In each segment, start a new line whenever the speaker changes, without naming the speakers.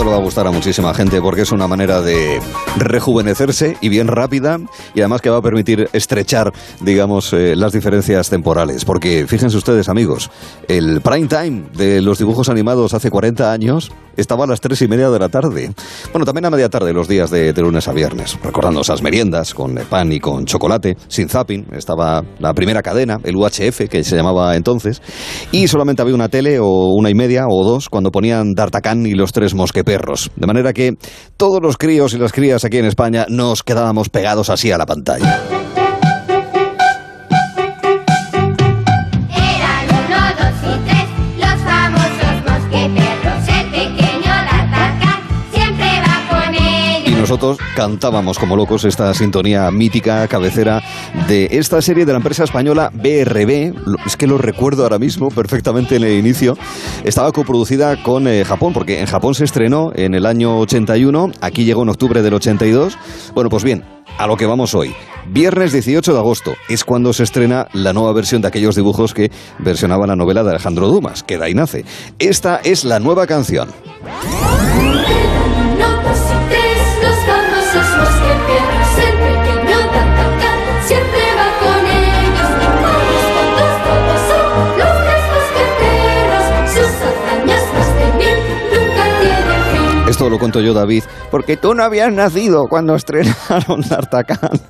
Esto le va a gustar a muchísima gente porque es una manera de rejuvenecerse y bien rápida y además que va a permitir estrechar, digamos, eh, las diferencias temporales. Porque fíjense ustedes, amigos, el prime time de los dibujos animados hace 40 años estaba a las tres y media de la tarde. Bueno, también a media tarde los días de, de lunes a viernes, recordando esas meriendas con pan y con chocolate, sin zapping. Estaba la primera cadena, el UHF, que se llamaba entonces, y solamente había una tele o una y media o dos cuando ponían D'Artacán y los tres De manera que todos los críos y las crías aquí en España nos quedábamos pegados así a la pantalla. Nosotros cantábamos como locos esta sintonía mítica, cabecera de esta serie de la empresa española BRB. Es que lo recuerdo ahora mismo perfectamente en el inicio. Estaba coproducida con eh, Japón, porque en Japón se estrenó en el año 81, aquí llegó en octubre del 82. Bueno, pues bien, a lo que vamos hoy. Viernes 18 de agosto es cuando se estrena la nueva versión de aquellos dibujos que versionaban la novela de Alejandro Dumas, que de ahí nace. Esta es la nueva canción. Esto lo cuento yo, David, porque tú no habías nacido cuando estrenaron D'Artagnan.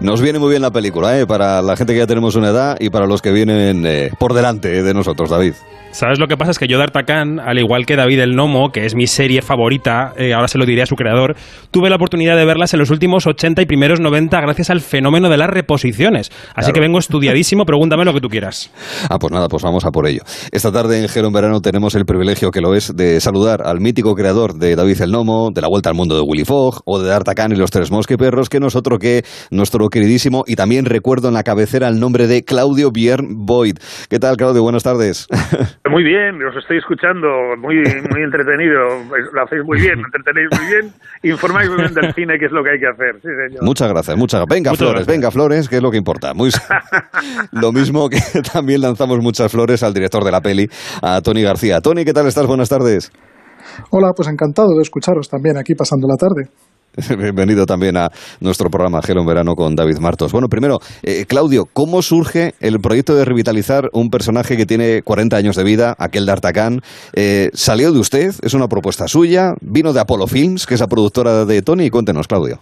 Nos viene muy bien la película, ¿eh? Para la gente que ya tenemos una edad y para los que vienen eh, por delante de nosotros, David.
¿Sabes lo que pasa? Es que yo D'Artagnan, al igual que David el Nomo, que es mi serie favorita, eh, ahora se lo diré a su creador, tuve la oportunidad de verlas en los últimos 80 y primeros 90 gracias al fenómeno de las reposiciones. Así
Claro.
que vengo estudiadísimo, pregúntame lo que tú quieras.
Ah, pues nada, pues vamos a por ello. Esta tarde en Gero en Verano tenemos el privilegio que lo es de saludar al mítico creador de David el Nomo, de La Vuelta al Mundo de Willy Fogg o de D'Artagnan y los Tres Mosqueperros, que no es otro que nuestro queridísimo y también recuerdo en la cabecera el nombre de Claudio Biern Boyd. ¿Qué tal, Claudio? Buenas tardes.
Muy bien, os estoy escuchando, muy muy entretenido, lo hacéis muy bien, entretenéis muy bien, informáis muy bien del cine, que es lo que hay que hacer, sí señor.
Muchas gracias, muchas gracias. Venga,
Muchas
Flores,
gracias.
venga, Flores, que es lo que importa. Muy... lo mismo que también lanzamos muchas flores al director de la peli, a Tony García. Tony, ¿qué tal estás? Buenas tardes.
Hola, pues encantado de escucharos también aquí pasando la tarde.
Bienvenido también a nuestro programa Gelo en Verano con David Martos. Bueno, primero, eh, Claudio, ¿cómo surge el proyecto de revitalizar un personaje que tiene 40 años de vida, aquel de? Eh, ¿Salió de usted? ¿Es una propuesta suya? ¿Vino de Apollo Films, que es la productora de Tony? Cuéntenos, Claudio.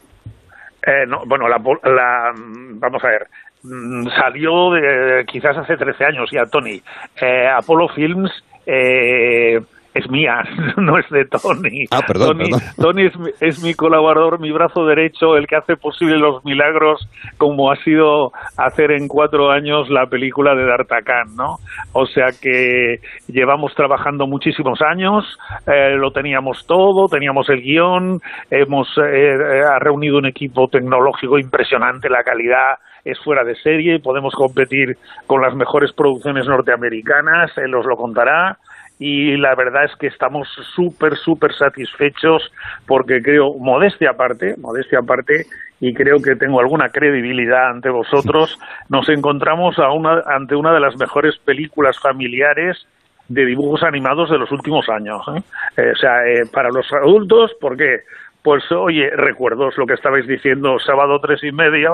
Eh, no, bueno, la, la- vamos a ver, mm, salió de, quizás hace 13 años ya, Tony. Eh, Apollo Films eh, es mía, no es de Tony.
Ah, perdón,
Tony,
perdón.
Tony es, mi- es mi colaborador, mi brazo derecho, el que hace posible los milagros, como ha sido hacer en cuatro años la película de D'Artagnan, ¿no? O sea que llevamos trabajando muchísimos años, eh, lo teníamos todo, teníamos el guion, hemos eh, eh, ha reunido un equipo tecnológico impresionante, la calidad es fuera de serie, podemos competir con las mejores producciones norteamericanas, él os lo contará y la verdad es que estamos súper, súper satisfechos porque creo, modestia aparte, modestia aparte, y creo que tengo alguna credibilidad ante vosotros, nos encontramos a una, ante una de las mejores películas familiares de dibujos animados de los últimos años. ¿eh? Eh, o sea, eh, para los adultos, ¿por qué? Pues oye, recuerdos lo que estabais diciendo, sábado tres y media,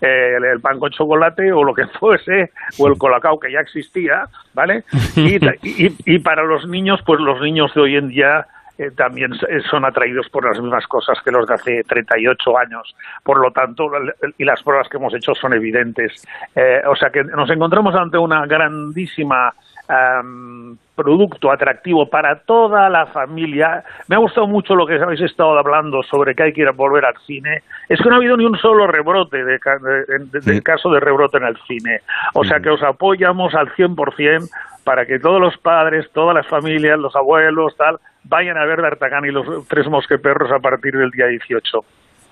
eh, el, pan con chocolate o lo que fuese, o el colacao que ya existía, ¿vale? Y, para los niños, pues los niños de hoy en día eh, también eh, son atraídos por las mismas cosas que los de hace 38 años. Por lo tanto, y las pruebas que hemos hecho son evidentes. Eh, o sea que nos encontramos ante una grandísima am, producto atractivo para toda la familia. Me ha gustado mucho lo que habéis estado hablando sobre que hay que ir a volver al cine. Es que no ha habido ni un solo rebrote de, de- de- del caso de rebrote en el cine. O sea que os apoyamos al 100% para que todos los padres, todas las familias, los abuelos, tal, vayan a ver D'Artagnan y los tres mosqueperros a partir del día 18.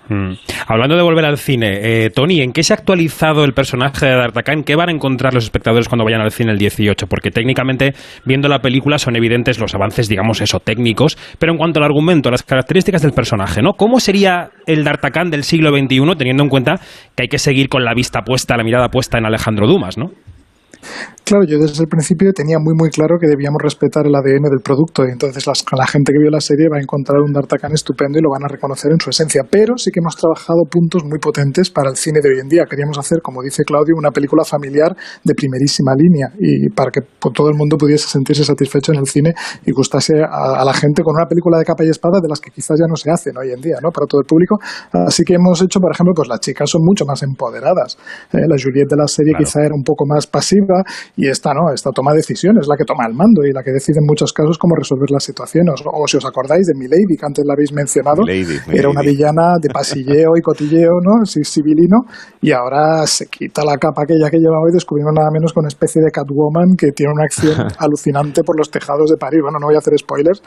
Mm. Hablando de volver al cine, eh, Tony, ¿en qué se ha actualizado el personaje de D'Artagnan? ¿Qué van a encontrar los espectadores cuando vayan al cine el 18? Porque técnicamente, viendo la película, son evidentes los avances, digamos eso, técnicos, pero en cuanto al argumento, las características del personaje, ¿no? ¿Cómo sería el D'Artagnan del siglo XXI, teniendo en cuenta que hay que seguir con la vista puesta, la mirada puesta en Alejandro Dumas, ¿no?
Claro, yo desde el principio tenía muy muy claro que debíamos respetar el ADN del producto y entonces las- la gente que vio la serie va a encontrar un D'Artagnan estupendo y lo van a reconocer en su esencia. Pero sí que hemos trabajado puntos muy potentes para el cine de hoy en día. Queríamos hacer, como dice Claudio, una película familiar de primerísima línea y para que todo el mundo pudiese sentirse satisfecho en el cine y gustase a, a la gente con una película de capa y espada de las que quizás ya no se hacen hoy en día, ¿no? Para todo el público. Así que hemos hecho, por ejemplo, pues las chicas son mucho más empoderadas. ¿eh? La Juliette de la serie
Claro.
quizá era un poco más pasiva y esta no, esta toma decisiones, la que toma el mando y la que decide en muchos casos cómo resolver las situaciones. O, o si os acordáis de Milady, que antes la habéis mencionado,
Milady,
era una villana de pasilleo y cotilleo, ¿no? Sí, civilino, y ahora se quita la capa aquella que llevaba y descubrimos nada menos que una especie de Catwoman que tiene una acción alucinante por los tejados de París. Bueno, no voy a hacer spoilers,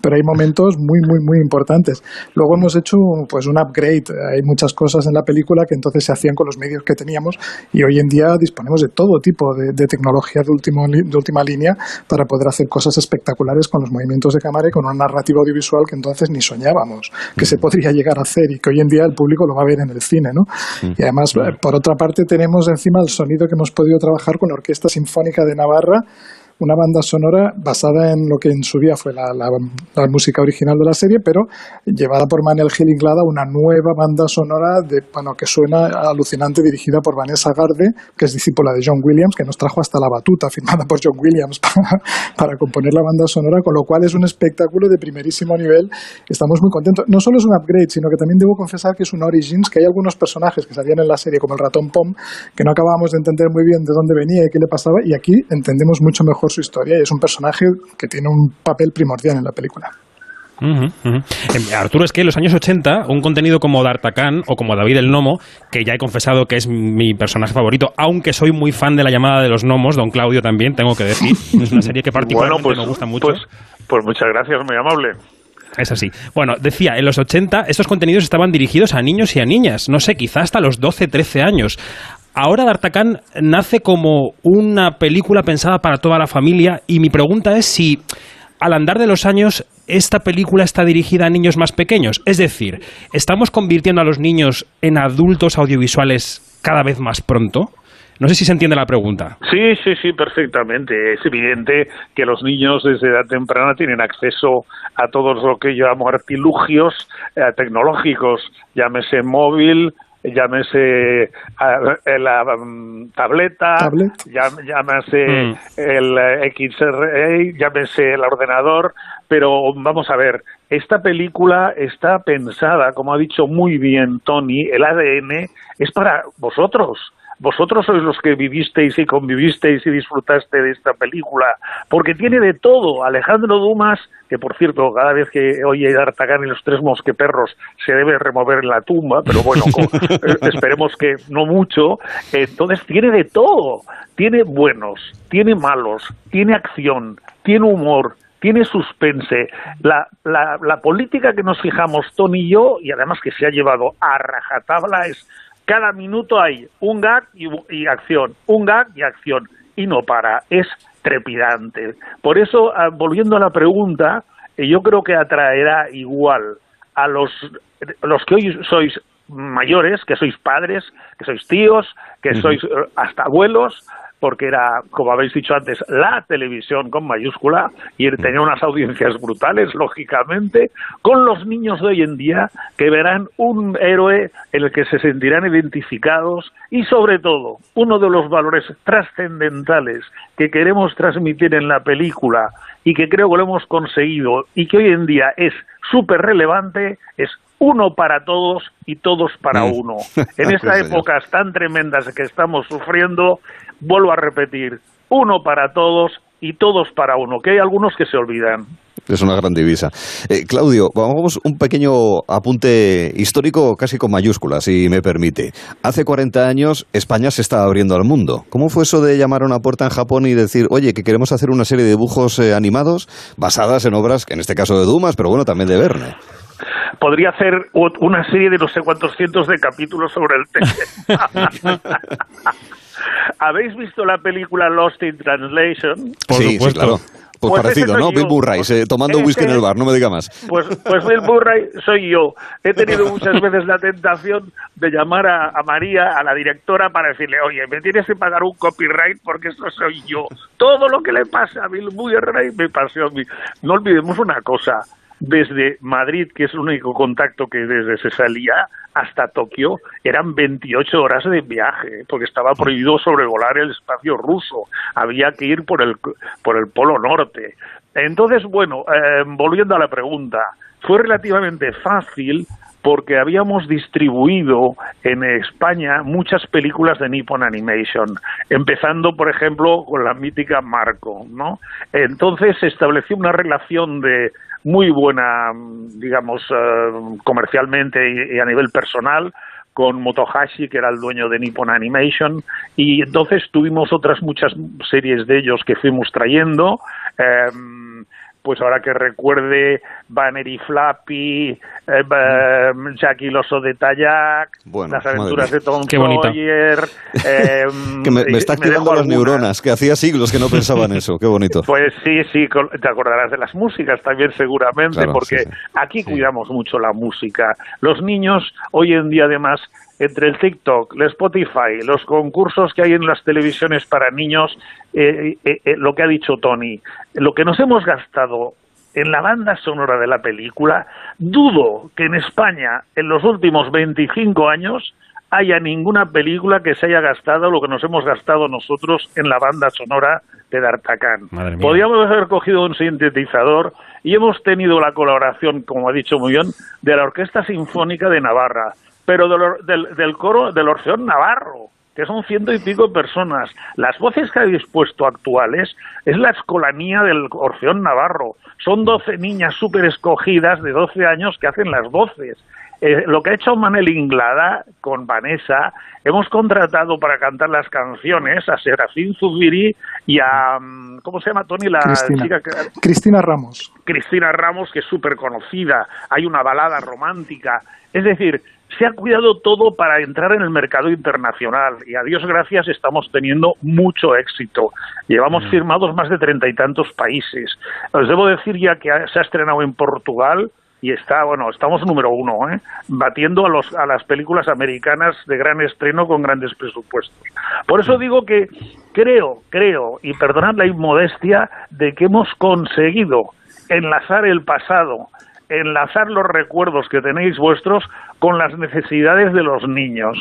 pero hay momentos muy, muy, muy importantes. Luego hemos hecho pues un upgrade. Hay muchas cosas en la película que entonces se hacían con los medios que teníamos y hoy en día disponemos de todo tipo de, de tecnología de, último de última línea para poder hacer cosas espectaculares con los movimientos de cámara y con una narrativa audiovisual que entonces ni soñábamos que se podría llegar a hacer y que hoy en día el público lo va a ver en el cine, ¿no? Y además, por otra parte, tenemos encima el sonido que hemos podido trabajar con la Orquesta Sinfónica de Navarra una banda sonora basada en lo que en su día fue la, la- la música original de la serie, pero llevada por Manuel Gil Inglada, una nueva banda sonora de, bueno, que suena alucinante, dirigida por Vanessa Garde, que es discípula de John Williams, que nos trajo hasta la batuta firmada por John Williams para, para componer la banda sonora, con lo cual es un espectáculo de primerísimo nivel. Estamos muy contentos. No solo es un upgrade, sino que también debo confesar que es un Origins, que hay algunos personajes que salían en la serie, como el ratón Pom, que no acabábamos de entender muy bien de dónde venía y qué le pasaba, y aquí entendemos mucho mejor su historia y es un personaje que tiene un papel primordial en la película.
Eh, Arturo, es que en los años 80, un contenido como D'Artagnan o como David el Nomo, que ya he confesado que es mi personaje favorito, aunque soy muy fan de la llamada de los gnomos, don Claudio también, tengo que decir, es una serie que particularmente
Bueno, pues,
me gusta mucho.
Pues, pues muchas gracias, muy amable.
Es así. Bueno, decía, en los 80 estos contenidos estaban dirigidos a niños y a niñas, no sé, quizá hasta los 12, 13 años. Ahora D'Artagnan nace como una película pensada para toda la familia y mi pregunta es si al andar de los años esta película está dirigida a niños más pequeños. Es decir, ¿estamos convirtiendo a los niños en adultos audiovisuales cada vez más pronto? No sé si se entiende la pregunta.
Sí, sí, sí, perfectamente. Es evidente que los niños desde edad temprana tienen acceso a todos lo que llamo artilugios eh, tecnológicos, llámese móvil, llámese eh, la mm, tableta,
Tablet.
llámese
Mm.
el eh, XRA, llámese el ordenador, pero vamos a ver, esta película está pensada, como ha dicho muy bien Tony, el ADN es para vosotros. Vosotros sois los que vivisteis y convivisteis y disfrutaste de esta película, porque tiene de todo. Alejandro Dumas, que por cierto, cada vez que oye D'Artagnan y los tres mosqueperros se debe remover en la tumba, pero bueno, eh, esperemos que no mucho. Entonces tiene de todo. Tiene buenos, tiene malos, tiene acción, tiene humor, tiene suspense. La, la, la política que nos fijamos Tony y yo, y además que se ha llevado a rajatabla, es cada minuto hay un gag y, y acción, un gag y acción, y no para, es trepidante. Por eso, ah, volviendo a la pregunta, eh, yo creo que atraerá igual a los, los que hoy sois mayores, que sois padres, que sois tíos, que sois eh, hasta abuelos, porque era, como habéis dicho antes, la televisión con mayúscula y tenía unas audiencias brutales, lógicamente, con los niños de hoy en día que verán un héroe en el que se sentirán identificados y sobre todo uno de los valores trascendentales que queremos transmitir en la película y que creo que lo hemos conseguido y que hoy en día es súper relevante es uno para todos y todos para
Mm.
uno. En estas
Sí, señor.
épocas tan tremendas que estamos sufriendo, vuelvo a repetir, uno para todos y todos para uno, que hay algunos que se olvidan.
Es una gran divisa. Eh, Claudio, vamos un pequeño apunte histórico casi con mayúsculas, si me permite. Hace 40 años España se estaba abriendo al mundo. ¿Cómo fue eso de llamar a una puerta en Japón y decir, oye, que queremos hacer una serie de dibujos eh, animados basadas en obras, que en este caso de Dumas, pero bueno, también de Verne?
Podría hacer una serie de no sé cuántos cientos de capítulos sobre el tema. ¿Habéis visto la película Lost in Translation?
Por
sí, claro. pues,
Pues
parecido, ¿no? Bill. Murray, eh, tomando
Ese-
whisky en el bar, no me diga más.
Pues, pues Bill Murray soy yo. He tenido muchas veces la tentación de llamar a, a María, a la directora, para decirle, oye, me tienes que pagar un copyright porque esto soy yo. Todo lo que le pasa a Bill Murray me pasó a mí. No olvidemos una cosa. Desde Madrid, que es el único contacto que desde se salía, hasta Tokio, eran 28 horas de viaje, porque estaba prohibido sobrevolar el espacio ruso. Había que ir por el, por el Polo Norte. Entonces, bueno, eh, volviendo a la pregunta, fue relativamente fácil porque habíamos distribuido en España muchas películas de Nippon Animation, empezando, por ejemplo, con la mítica Marco, ¿no? Entonces se estableció una relación de muy buena, digamos, eh, comercialmente y, a nivel personal con Motohashi, que era el dueño de Nippon Animation, y entonces tuvimos otras muchas series de ellos que fuimos trayendo, em, pues ahora que recuerde Banner y Flappy, eh, em, Jackie el oso de Tayak,
Bueno,
las aventuras de Tom. Sawyer,
Que me, está activando las neuronas, que hacía siglos que no pensaba en eso. Qué bonito.
Pues sí, sí, te acordarás de las músicas también seguramente,
Claro,
porque
sí, sí.
aquí cuidamos mucho la música. Los niños hoy en día además, entre el TikTok, el Spotify, los concursos que hay en las televisiones para niños, eh, eh, eh, lo que ha dicho Tony, lo que nos hemos gastado en la banda sonora de la película, dudo que en España en los últimos 25 años haya ninguna película que se haya gastado lo que nos hemos gastado nosotros en la banda sonora de
mía.
Podríamos haber cogido un sintetizador y hemos tenido la colaboración, como ha dicho muy bien, de la Orquesta Sinfónica de Navarra, pero del, del, del coro del Orfeón Navarro, que son ciento y pico personas. Las voces que habéis puesto actuales es la escolanía del Orfeón Navarro. Son 12 niñas súper escogidas de 12 años que hacen las voces. Eh, lo que ha hecho Manel Inglada con Vanessa, hemos contratado para cantar las canciones a Serafín Zubiri y a, mm, ¿cómo se llama Tony? La
Cristina.
chica que-
Cristina Ramos.
Cristina Ramos, que es súper conocida, hay una balada romántica. Es decir, se ha cuidado todo para entrar en el mercado internacional y a Dios gracias estamos teniendo mucho éxito. Llevamos firmados más de treinta y tantos países. Os debo decir ya que se ha estrenado en Portugal y está, bueno, estamos número uno, ¿eh? batiendo a, los, a las películas americanas de gran estreno con grandes presupuestos. Por eso digo que creo, creo, y perdonad la inmodestia, de que hemos conseguido enlazar el pasado, enlazar los recuerdos que tenéis vuestros con las necesidades de los niños.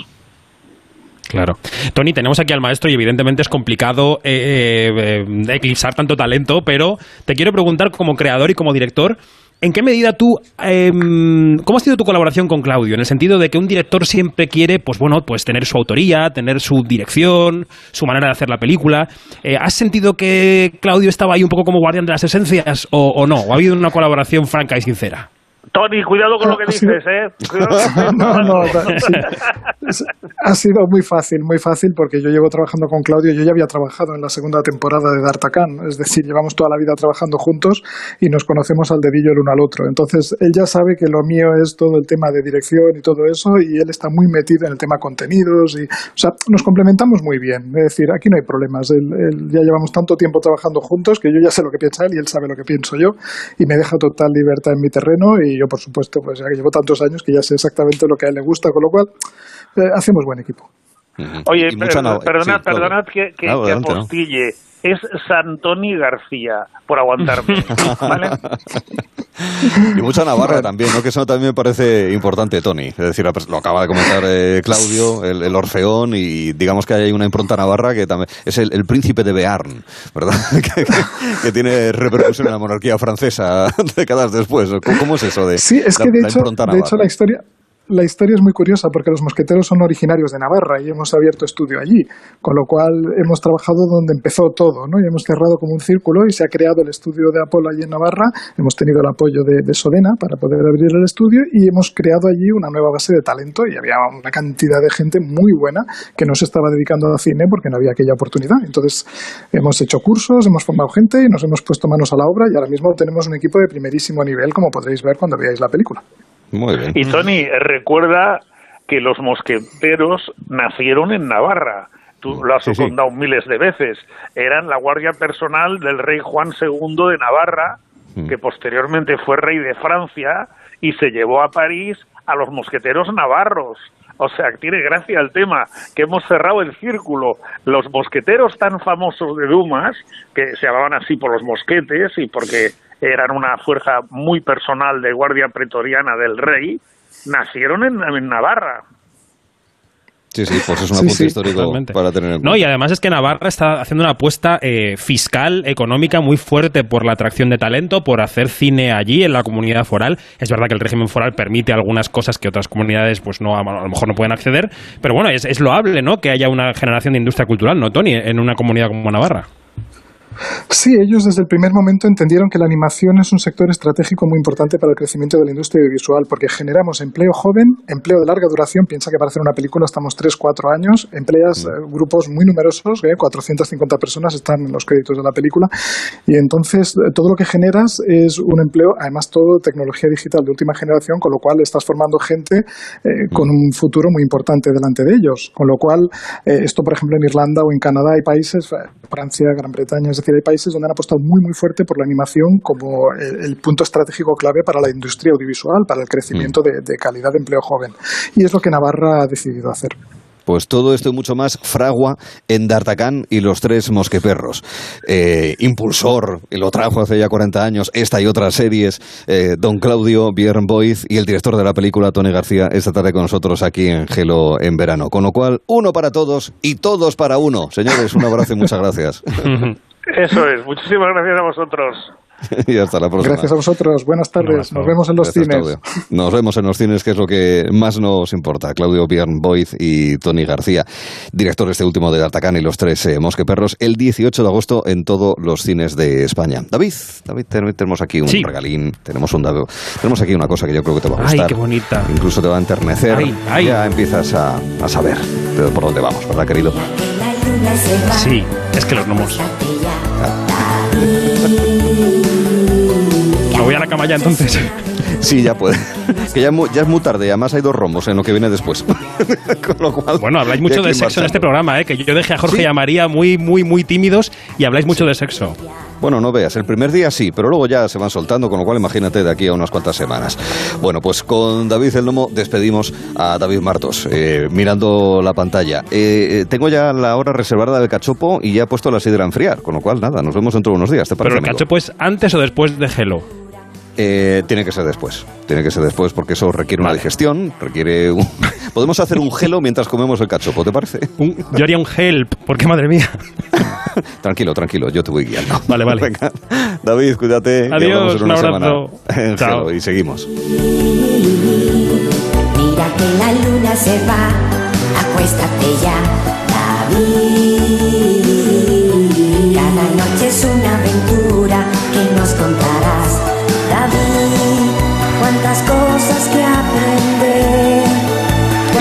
Claro. Tony, tenemos aquí al maestro y evidentemente es complicado eh, eh, eh, eclipsar tanto talento, pero te quiero preguntar como creador y como director, ¿en qué medida tú, eh, cómo ha sido tu colaboración con Claudio? En el sentido de que un director siempre quiere, pues bueno, pues tener su autoría, tener su dirección, su manera de hacer la película. Eh, ¿Has sentido que Claudio estaba ahí un poco como guardián de las esencias o, o no? ¿O ha habido una colaboración franca y sincera?
Tony, cuidado con lo que dices, ¿eh?
No, no, ha sido muy fácil, muy fácil, porque yo llevo trabajando con Claudio, yo ya había trabajado en la segunda temporada de D'Artagnan, es decir, llevamos toda la vida trabajando juntos y nos conocemos al dedillo el uno al otro. Entonces, él ya sabe que lo mío es todo el tema de dirección y todo eso, y él está muy metido en el tema contenidos, y, o sea, nos complementamos muy bien. Es decir, aquí no hay problemas. Él- él- ya llevamos tanto tiempo trabajando juntos que yo ya sé lo que piensa él y él sabe lo que pienso yo, y me deja total libertad en mi terreno, y yo, por supuesto, pues ya que llevo tantos años que ya sé exactamente lo que a él le gusta, con lo cual eh, hacemos buen equipo.
Ujú.
Oye,
Y mucha
per- perdonad,
sí,
perdonad que, que,
Claro,
que
adelante, ¿no?
Es Santoni García, por aguantarme. ¿vale?
Y mucha Navarra también, ¿no? Que eso también me parece importante, Tony. Es decir, lo acaba de comentar eh, Claudio, el, el Orfeón, y digamos que hay una impronta navarra que también es el, el príncipe de Bearn, ¿verdad? que, que- que tiene repercusión en la monarquía francesa décadas después. ¿Cómo, es eso de
Sí, es
la-
que de
la
hecho,
impronta
de hecho
navarra?
la historia, la historia es muy curiosa porque los mosqueteros son originarios de Navarra y hemos abierto estudio allí, con lo cual hemos trabajado donde empezó todo, ¿no? Y hemos cerrado como un círculo y se ha creado el estudio de Apolo allí en Navarra. Hemos tenido el apoyo de, de Sodena para poder abrir el estudio y hemos creado allí una nueva base de talento y había una cantidad de gente muy buena que no se estaba dedicando al cine porque no había aquella oportunidad. Entonces hemos hecho cursos, hemos formado gente y nos hemos puesto manos a la obra y ahora mismo tenemos un equipo de primerísimo nivel como podréis ver cuando veáis la película.
Muy bien.
Y Tony, recuerda que los mosqueteros nacieron en Navarra. tú lo has
Sí, sí.
contado miles de veces, eran la guardia personal del rey Juan II de Navarra,
Mm.
que posteriormente fue rey de Francia y se llevó a París a los mosqueteros navarros. O sea, tiene gracia el tema, que hemos cerrado el círculo. Los mosqueteros tan famosos de Dumas, que se llamaban así por los mosquetes y porque eran una fuerza muy personal de guardia pretoriana del rey, nacieron en, en Navarra.
Sí, sí, pues es un apunte
sí,
histórico
Totalmente.
para tener en cuenta.
No, y además es que Navarra está haciendo una apuesta eh, fiscal, económica muy fuerte por la atracción de talento, por hacer cine allí en la comunidad foral. Es verdad que el régimen foral permite algunas cosas que otras comunidades pues no a lo mejor no pueden acceder, pero bueno, es, es loable, ¿no? Que haya una generación de industria cultural, ¿no, Tony? En una comunidad como Navarra.
Sí, ellos desde el primer momento entendieron que la animación es un sector estratégico muy importante para el crecimiento de la industria audiovisual porque generamos empleo joven, empleo de larga duración. Piensa que para hacer una película estamos 3, 4 años, empleas eh, grupos muy numerosos, eh, 450 personas están en los créditos de la película y entonces eh, todo lo que generas es un empleo, además todo tecnología digital de última generación, con lo cual estás formando gente eh, con un futuro muy importante delante de ellos. Con lo cual, eh, esto por ejemplo en Irlanda o en Canadá hay países, Francia, Gran Bretaña, es decir, hay países donde han apostado muy muy fuerte por la animación como el, el punto estratégico clave para la industria audiovisual, para el crecimiento de, de calidad de empleo joven. Y es lo que Navarra ha decidido hacer.
Pues todo esto y mucho más fragua en D'Artagnan y los tres mosqueperros. Eh, impulsor, lo trajo hace ya 40 años, esta y otras series, eh, don Claudio Björn Boyd y el director de la película, Tony García, esta tarde con nosotros aquí en Gelo en verano. Con lo cual, uno para todos y todos para uno. Señores, un abrazo y muchas gracias.
Eso es. Muchísimas gracias a vosotros.
y hasta la próxima.
Gracias a vosotros. Buenas tardes. Nos vemos en los
Gracias,
cines.
Claudio. Nos vemos en los cines, que es lo que más nos importa. Claudio Björn Boyd y Tony García, director este último de D'Artagnan y los tres eh, mosqueperros, el 18 de agosto en todos los cines de España. David, David, ten- tenemos aquí un
Sí.
regalín, tenemos un David- tenemos aquí una cosa que yo creo que te va a
Ay,
gustar.
qué bonita.
Incluso te va a enternecer.
Ay, ay.
Ya empiezas a, a saber de por dónde vamos, ¿verdad, querido?
Sí, es que los gnomos. Me voy a la cama ya entonces.
Sí, ya puede. que ya, es mu- ya es muy tarde, además hay dos rombos en lo que viene después. Con lo cual,
Bueno, habláis mucho de sexo en este programa, ¿eh? Que yo dejé a Jorge
Sí.
y a María muy, muy, muy tímidos y habláis mucho de sexo.
Bueno, no veas, el primer día sí, pero luego ya se van soltando, con lo cual imagínate de aquí a unas cuantas semanas. Bueno, pues con David el Nomo despedimos a David Martos, eh, mirando la pantalla. Eh, eh, tengo ya la hora reservada del cachopo y ya he puesto la sidra a enfriar, con lo cual nada, nos vemos dentro de unos días, ¿te parece?
Pero el
amigo?
cachopo es antes o después de Hello.
Eh, tiene que ser después, tiene que ser después porque eso requiere una digestión, requiere... un- Podemos hacer un gelo mientras comemos el cachopo, ¿te parece?
Un- yo haría un help, porque madre mía.
tranquilo, tranquilo, yo te voy guiando.
Vale, vale.
Venga, David, cuídate.
Adiós,
en una
un
semana
abrazo.
en
Chao.
Gelo y seguimos.
Mira que la luna se va, acuéstate ya, David.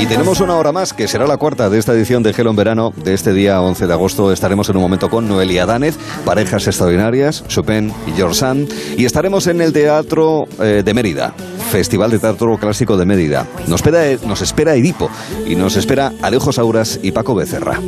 Y tenemos una hora más, que será la cuarta de esta edición de Gelo en Verano. De este día 11 de agosto estaremos en un momento con Noelia Danez, parejas extraordinarias, Chopin y George Sand. Y estaremos en el Teatro eh, de Mérida, Festival de Teatro Clásico de Mérida. Nos espera, nos espera Edipo y nos espera Alejo Sauras y Paco Becerra.